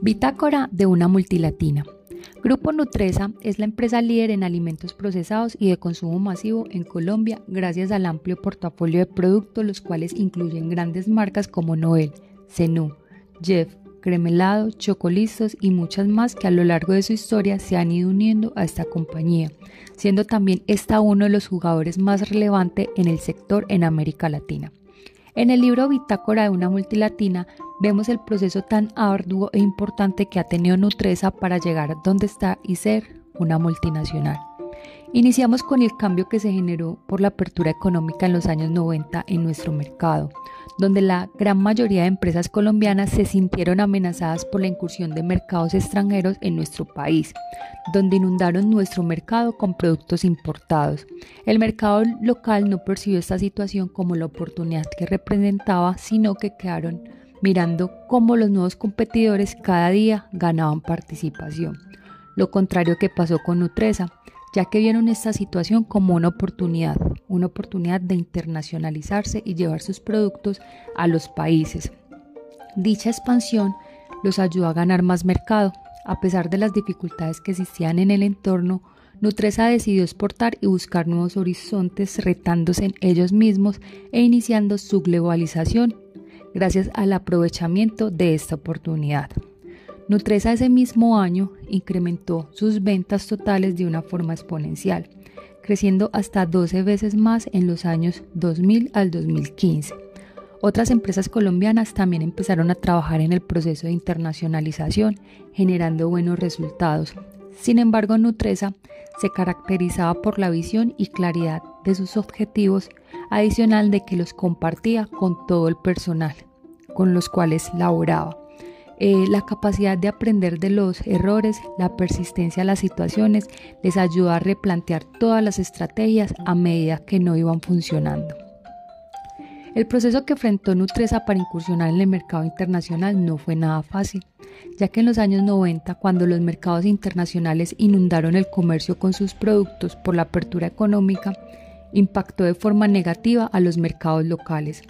Bitácora de una multilatina. Grupo Nutresa es la empresa líder en alimentos procesados y de consumo masivo en Colombia gracias al amplio portafolio de productos los cuales incluyen grandes marcas como Noel, Zenú, Jeff, Cremelado, Chocolistos y muchas más que a lo largo de su historia se han ido uniendo a esta compañía, siendo también esta uno de los jugadores más relevantes en el sector en América Latina. En el libro Bitácora de una multilatina vemos el proceso tan arduo e importante que ha tenido Nutresa para llegar donde está y ser una multinacional. Iniciamos con el cambio que se generó por la apertura económica en los años 90 en nuestro mercado, donde la gran mayoría de empresas colombianas se sintieron amenazadas por la incursión de mercados extranjeros en nuestro país, donde inundaron nuestro mercado con productos importados. El mercado local no percibió esta situación como la oportunidad que representaba, sino que quedaron mirando cómo los nuevos competidores cada día ganaban participación. Lo contrario que pasó con Nutresa, ya que vieron esta situación como una oportunidad, una oportunidad de internacionalizarse y llevar sus productos a los países. Dicha expansión los ayudó a ganar más mercado. A pesar de las dificultades que existían en el entorno, Nutresa decidió exportar y buscar nuevos horizontes retándose en ellos mismos e iniciando su globalización gracias al aprovechamiento de esta oportunidad. Nutresa ese mismo año incrementó sus ventas totales de una forma exponencial, creciendo hasta 12 veces más en los años 2000 al 2015. Otras empresas colombianas también empezaron a trabajar en el proceso de internacionalización, generando buenos resultados. Sin embargo, Nutresa se caracterizaba por la visión y claridad de sus objetivos, adicional de que los compartía con todo el personal con los cuales laboraba. Eh, la capacidad de aprender de los errores, la persistencia a las situaciones, les ayudó a replantear todas las estrategias a medida que no iban funcionando. El proceso que enfrentó Nutresa para incursionar en el mercado internacional no fue nada fácil, ya que en los años 90, cuando los mercados internacionales inundaron el comercio con sus productos por la apertura económica, impactó de forma negativa a los mercados locales,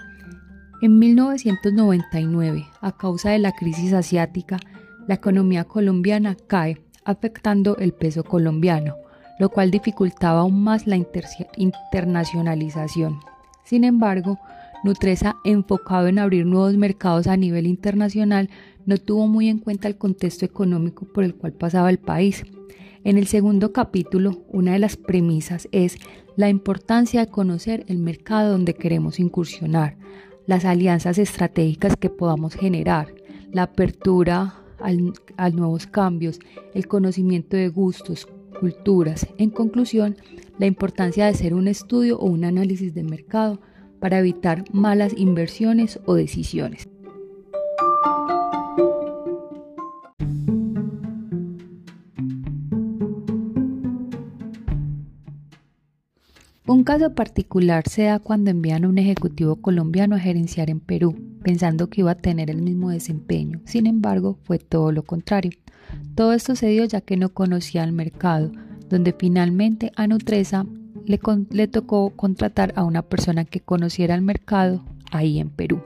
en 1999, a causa de la crisis asiática, la economía colombiana cae, afectando el peso colombiano, lo cual dificultaba aún más la internacionalización. Sin embargo, Nutresa, enfocado en abrir nuevos mercados a nivel internacional, no tuvo muy en cuenta el contexto económico por el cual pasaba el país. En el segundo capítulo, una de las premisas es la importancia de conocer el mercado donde queremos incursionar, las alianzas estratégicas que podamos generar, la apertura a nuevos cambios, el conocimiento de gustos, culturas. En conclusión, la importancia de hacer un estudio o un análisis de mercado para evitar malas inversiones o decisiones. Caso particular se da cuando envían a un ejecutivo colombiano a gerenciar en Perú, pensando que iba a tener el mismo desempeño. Sin embargo, fue todo lo contrario. Todo esto se dio ya que no conocía el mercado, donde finalmente a Nutresa le, le tocó contratar a una persona que conociera el mercado ahí en Perú.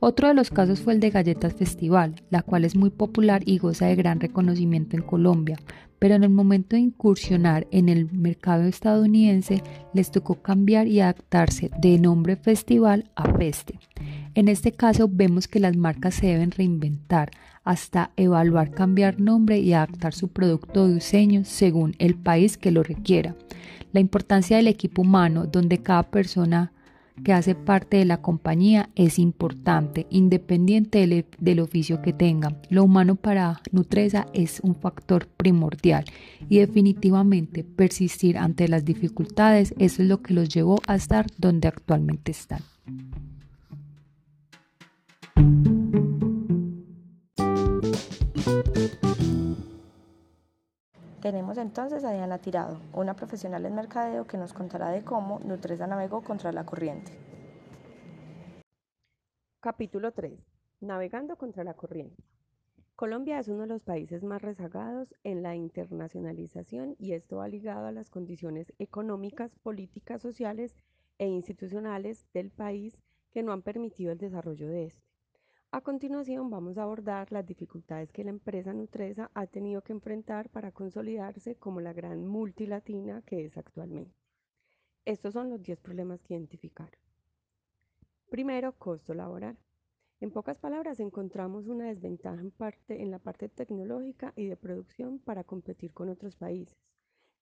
Otro de los casos fue el de Galletas Festival, la cual es muy popular y goza de gran reconocimiento en Colombia, pero en el momento de incursionar en el mercado estadounidense les tocó cambiar y adaptarse de nombre festival a feste. En este caso vemos que las marcas se deben reinventar hasta evaluar cambiar nombre y adaptar su producto de diseño según el país que lo requiera. La importancia del equipo humano donde cada persona que hace parte de la compañía es importante, independiente del, oficio que tenga. Lo humano para Nutresa es un factor primordial y definitivamente persistir ante las dificultades, eso es lo que los llevó a estar donde actualmente están. Tenemos entonces a Diana Tirado, una profesional en mercadeo que nos contará de cómo Nutresa navegó contra la corriente. Capítulo 3. Navegando contra la corriente. Colombia es uno de los países más rezagados en la internacionalización y esto va ligado a las condiciones económicas, políticas, sociales e institucionales del país que no han permitido el desarrollo de este. A continuación vamos a abordar las dificultades que la empresa Nutresa ha tenido que enfrentar para consolidarse como la gran multilatina que es actualmente. Estos son los 10 problemas que identificaron. Primero, costo laboral. En pocas palabras, encontramos una desventaja en, parte, en la parte tecnológica y de producción para competir con otros países.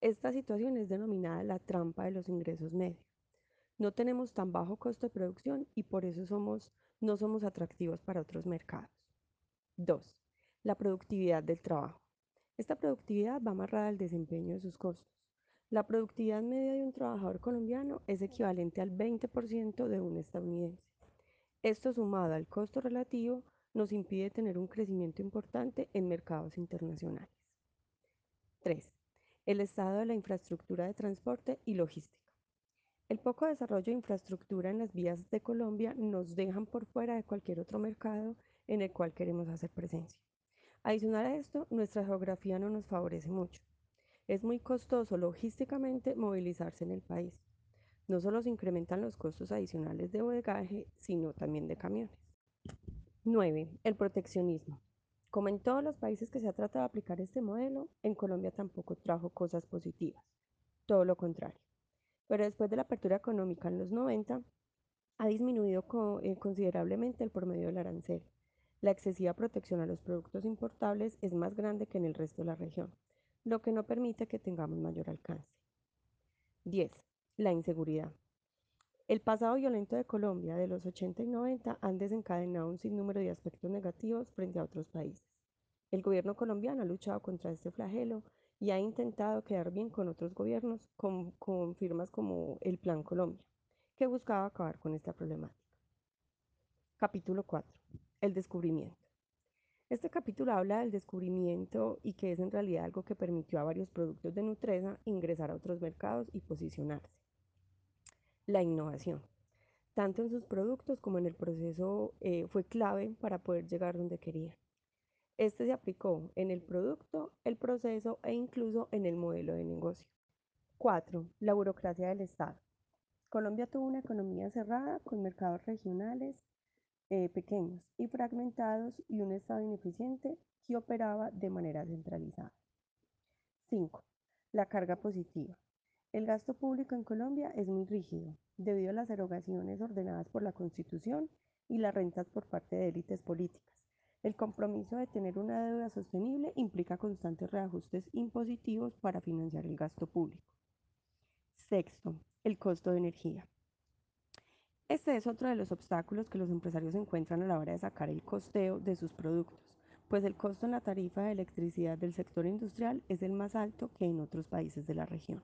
Esta situación es denominada la trampa de los ingresos medios. No tenemos tan bajo costo de producción y por eso somos, no somos atractivos para otros mercados. 2. La productividad del trabajo. Esta productividad va amarrada al desempeño de sus costos. La productividad media de un trabajador colombiano es equivalente al 20% de un estadounidense. Esto sumado al costo relativo nos impide tener un crecimiento importante en mercados internacionales. 3. El estado de la infraestructura de transporte y logística. El poco desarrollo de infraestructura en las vías de Colombia nos dejan por fuera de cualquier otro mercado en el cual queremos hacer presencia. Adicional a esto, nuestra geografía no nos favorece mucho. Es muy costoso logísticamente movilizarse en el país. No solo se incrementan los costos adicionales de bodegaje, sino también de camiones. 9. El proteccionismo. Como en todos los países que se ha tratado de aplicar este modelo, en Colombia tampoco trajo cosas positivas. Todo lo contrario. Pero después de la apertura económica en los 90, ha disminuido eh, considerablemente el promedio del arancel. La excesiva protección a los productos importables es más grande que en el resto de la región lo que no permite que tengamos mayor alcance. 10. La inseguridad. El pasado violento de Colombia de los 80 y 90 han desencadenado un sinnúmero de aspectos negativos frente a otros países. El gobierno colombiano ha luchado contra este flagelo y ha intentado quedar bien con otros gobiernos, con, con firmas como el Plan Colombia, que buscaba acabar con esta problemática. Capítulo 4. El descubrimiento. Este capítulo habla del descubrimiento y que es en realidad algo que permitió a varios productos de Nutresa ingresar a otros mercados y posicionarse. La innovación, tanto en sus productos como en el proceso, eh, fue clave para poder llegar donde quería. Este se aplicó en el producto, el proceso e incluso en el modelo de negocio. 4. La burocracia del Estado. Colombia tuvo una economía cerrada con mercados regionales eh, pequeños y fragmentados y un Estado ineficiente que operaba de manera centralizada. 5. La carga positiva. El gasto público en Colombia es muy rígido debido a las erogaciones ordenadas por la Constitución y las rentas por parte de élites políticas. El compromiso de tener una deuda sostenible implica constantes reajustes impositivos para financiar el gasto público. Sexto, el costo de energía. Este es otro de los obstáculos que los empresarios encuentran a la hora de sacar el costeo de sus productos, pues el costo en la tarifa de electricidad del sector industrial es el más alto que en otros países de la región.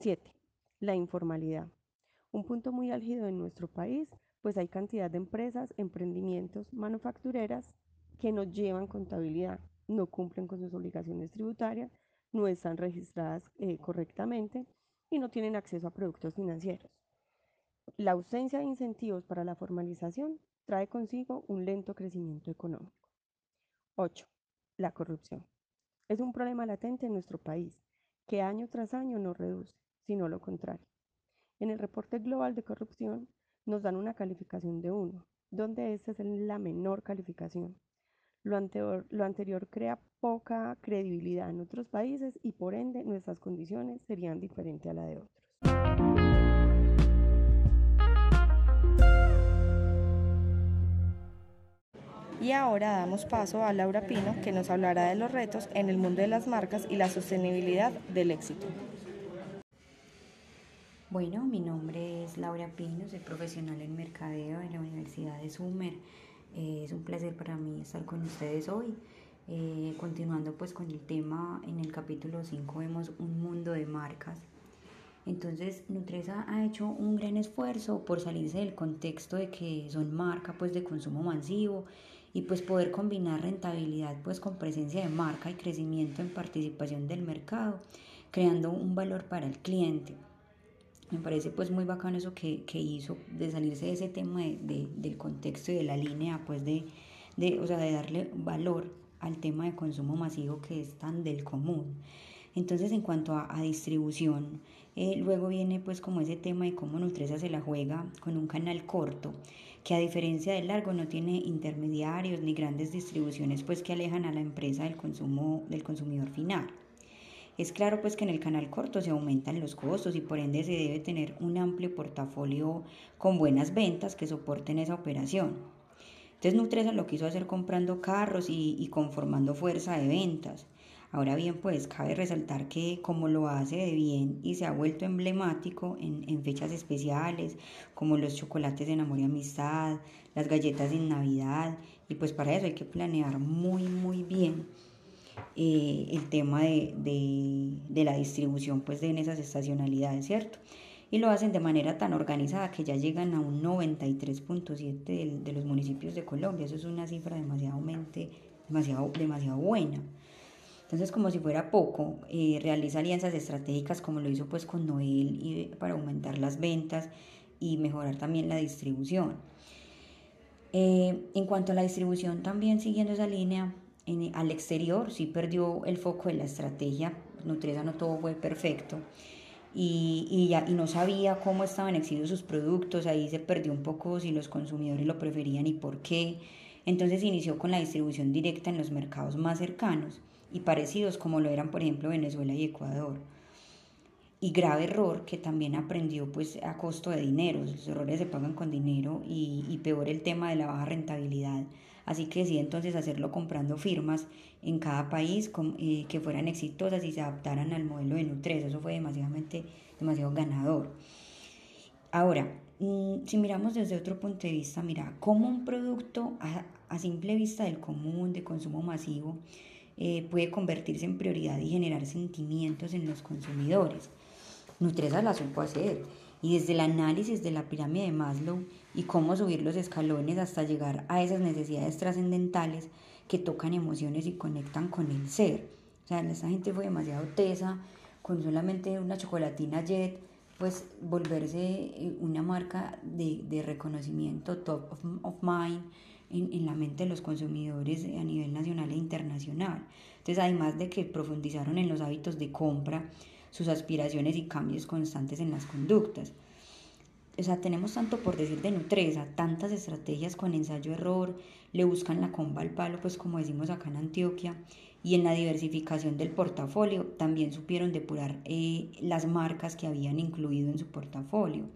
7. La informalidad. Un punto muy álgido en nuestro país, pues hay cantidad de empresas, emprendimientos, manufactureras que no llevan contabilidad, no cumplen con sus obligaciones tributarias, no están registradas eh, correctamente y no tienen acceso a productos financieros. La ausencia de incentivos para la formalización trae consigo un lento crecimiento económico. 8. La corrupción. Es un problema latente en nuestro país que año tras año no reduce, sino lo contrario. En el reporte global de corrupción nos dan una calificación de 1, donde esta es la menor calificación. Lo anterior, lo anterior crea poca credibilidad en otros países y por ende nuestras condiciones serían diferentes a la de otros. Y ahora damos paso a Laura Pino, que nos hablará de los retos en el mundo de las marcas y la sostenibilidad del éxito. Bueno, mi nombre es Laura Pino, soy profesional en mercadeo en la Universidad de Sumer. Eh, es un placer para mí estar con ustedes hoy. Eh, continuando pues con el tema, en el capítulo 5 vemos un mundo de marcas. Entonces, Nutresa ha hecho un gran esfuerzo por salirse del contexto de que son marcas pues de consumo masivo y pues poder combinar rentabilidad pues con presencia de marca y crecimiento en participación del mercado, creando un valor para el cliente. Me parece pues muy bacano eso que, hizo de salirse de ese tema de, del contexto y de la línea pues de, de, o sea, de darle valor al tema de consumo masivo que es tan del común. Entonces, en cuanto a, distribución, eh, luego viene pues como ese tema de cómo Nutresa se la juega con un canal corto, que a diferencia del largo no tiene intermediarios ni grandes distribuciones pues que alejan a la empresa del consumo del consumidor final. Es claro pues que en el canal corto se aumentan los costos y por ende se debe tener un amplio portafolio con buenas ventas que soporten esa operación. Entonces Nutresa lo quiso hacer comprando carros y, conformando fuerza de ventas. Ahora bien, pues cabe resaltar que como lo hace de bien y se ha vuelto emblemático en, en fechas especiales, como los chocolates de amor y amistad, las galletas de Navidad, y pues para eso hay que planear muy, muy bien eh, el tema de, la distribución pues de en esas estacionalidades, ¿cierto? Y lo hacen de manera tan organizada que ya llegan a un 93.7 de, de, los municipios de Colombia. Eso es una cifra demasiado, demasiado, demasiado buena. Entonces, como si fuera poco, eh, realiza alianzas estratégicas como lo hizo pues con Noel y, para aumentar las ventas y mejorar también la distribución. Eh, en cuanto a la distribución, también siguiendo esa línea, al exterior sí perdió el foco de la estrategia, Nutresa no todo fue perfecto y, y, ya, y no sabía cómo estaban exhibidos sus productos, ahí se perdió un poco si los consumidores lo preferían y por qué. Entonces inició con la distribución directa en los mercados más cercanos y parecidos como lo eran por ejemplo Venezuela y Ecuador. Y grave error que también aprendió pues a costo de dinero, los errores se pagan con dinero y, peor el tema de la baja rentabilidad Así que decidí entonces hacerlo comprando firmas en cada país eh, que fueran exitosas y se adaptaran al modelo de Nutres. Eso fue demasiadamente, demasiado ganador. Ahora, mm, si miramos desde otro punto de vista, mira, cómo un producto a, simple vista del común, de consumo masivo, eh, puede convertirse en prioridad y generar sentimientos en los consumidores. Nutresa la supo hacer y desde el análisis de la pirámide de Maslow y cómo subir los escalones hasta llegar a esas necesidades trascendentales que tocan emociones y conectan con el ser. O sea, esta gente fue demasiado tesa, con solamente una chocolatina Jet, pues volverse eh, una marca de, reconocimiento top of, mind en, en, la mente de los consumidores a nivel nacional e internacional. Entonces, además de que profundizaron en los hábitos de compra, sus aspiraciones y cambios constantes en las conductas. O sea, tenemos tanto por decir de Nutresa, tantas estrategias con ensayo-error, le buscan la comba al palo, pues como decimos acá en Antioquia, y en la diversificación del portafolio también supieron depurar eh, las marcas que habían incluido en su portafolio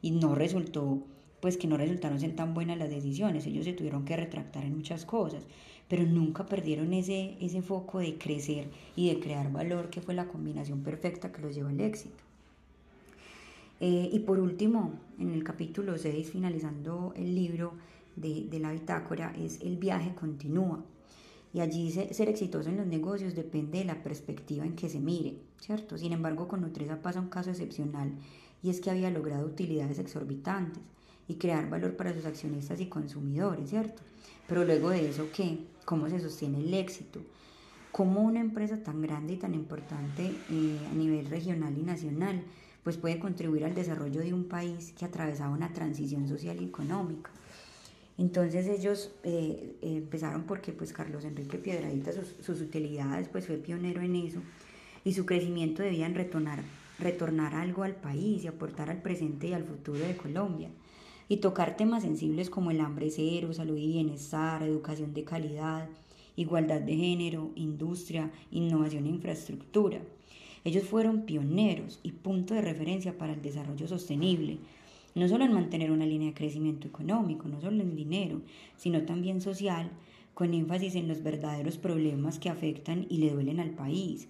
y no resultó pues que no resultaron ser tan buenas las decisiones, ellos se tuvieron que retractar en muchas cosas, pero nunca perdieron ese, ese foco de crecer y de crear valor, que fue la combinación perfecta que los llevó al éxito. Eh, y por último, en el capítulo 6, finalizando el libro de, la bitácora, es el viaje continúa. Y allí ser exitoso en los negocios depende de la perspectiva en que se mire, ¿cierto? Sin embargo, con Nutresa pasa un caso excepcional y es que había logrado utilidades exorbitantes y crear valor para sus accionistas y consumidores, ¿cierto? Pero luego de eso, ¿qué? ¿Cómo se sostiene el éxito? ¿Cómo una empresa tan grande y tan importante eh, a nivel regional y nacional pues puede contribuir al desarrollo de un país que atravesaba una transición social y económica? Entonces ellos eh, empezaron porque pues Carlos Enrique Piedradita, sus, sus, utilidades, pues fue pionero en eso y su crecimiento debían retornar, retornar algo al país y aportar al presente y al futuro de Colombia y tocar temas sensibles como el hambre cero, salud y bienestar, educación de calidad, igualdad de género, industria, innovación e infraestructura. Ellos fueron pioneros y punto de referencia para el desarrollo sostenible, no solo en mantener una línea de crecimiento económico, no solo en dinero, sino también social, con énfasis en los verdaderos problemas que afectan y le duelen al país.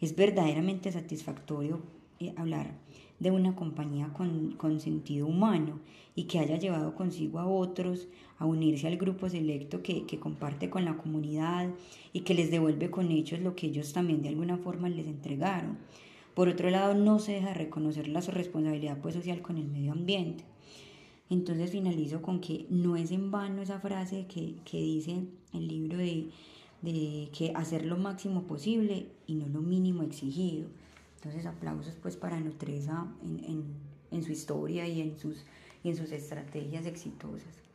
Es verdaderamente satisfactorio eh, hablar de una compañía con, con, sentido humano y que haya llevado consigo a otros a unirse al grupo selecto que, que, comparte con la comunidad y que les devuelve con hechos lo que ellos también de alguna forma les entregaron. Por otro lado, no se deja reconocer la responsabilidad pues, social con el medio ambiente. Entonces finalizo con que no es en vano esa frase que, que dice el libro de, de que hacer lo máximo posible y no lo mínimo exigido. Entonces aplausos pues para Nutresa en, en, en su historia y en sus, y en sus estrategias exitosas.